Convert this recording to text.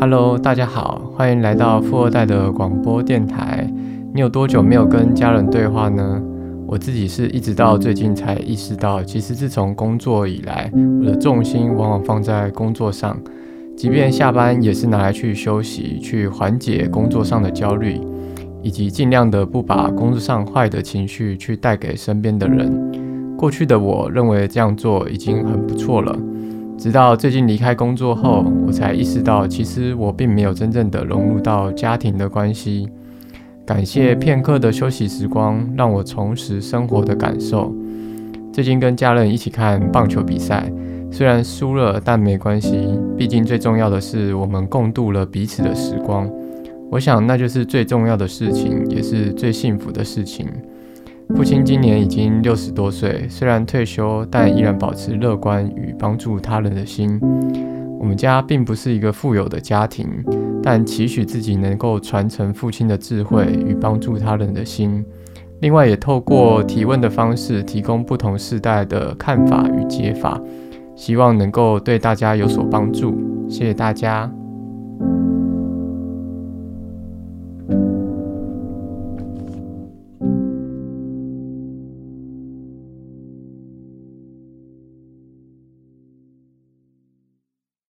Hello，大家好，欢迎来到富二代的广播电台。你有多久没有跟家人对话呢？我自己是一直到最近才意识到，其实自从工作以来，我的重心往往放在工作上，即便下班也是拿来去休息，去缓解工作上的焦虑，以及尽量的不把工作上坏的情绪去带给身边的人。过去的我认为这样做已经很不错了。直到最近离开工作后，我才意识到，其实我并没有真正的融入到家庭的关系。感谢片刻的休息时光，让我重拾生活的感受。最近跟家人一起看棒球比赛，虽然输了，但没关系，毕竟最重要的是我们共度了彼此的时光。我想那就是最重要的事情，也是最幸福的事情。父亲今年已经六十多岁，虽然退休，但依然保持乐观与帮助他人的心。我们家并不是一个富有的家庭，但期许自己能够传承父亲的智慧与帮助他人的心。另外，也透过提问的方式，提供不同世代的看法与解法，希望能够对大家有所帮助。谢谢大家。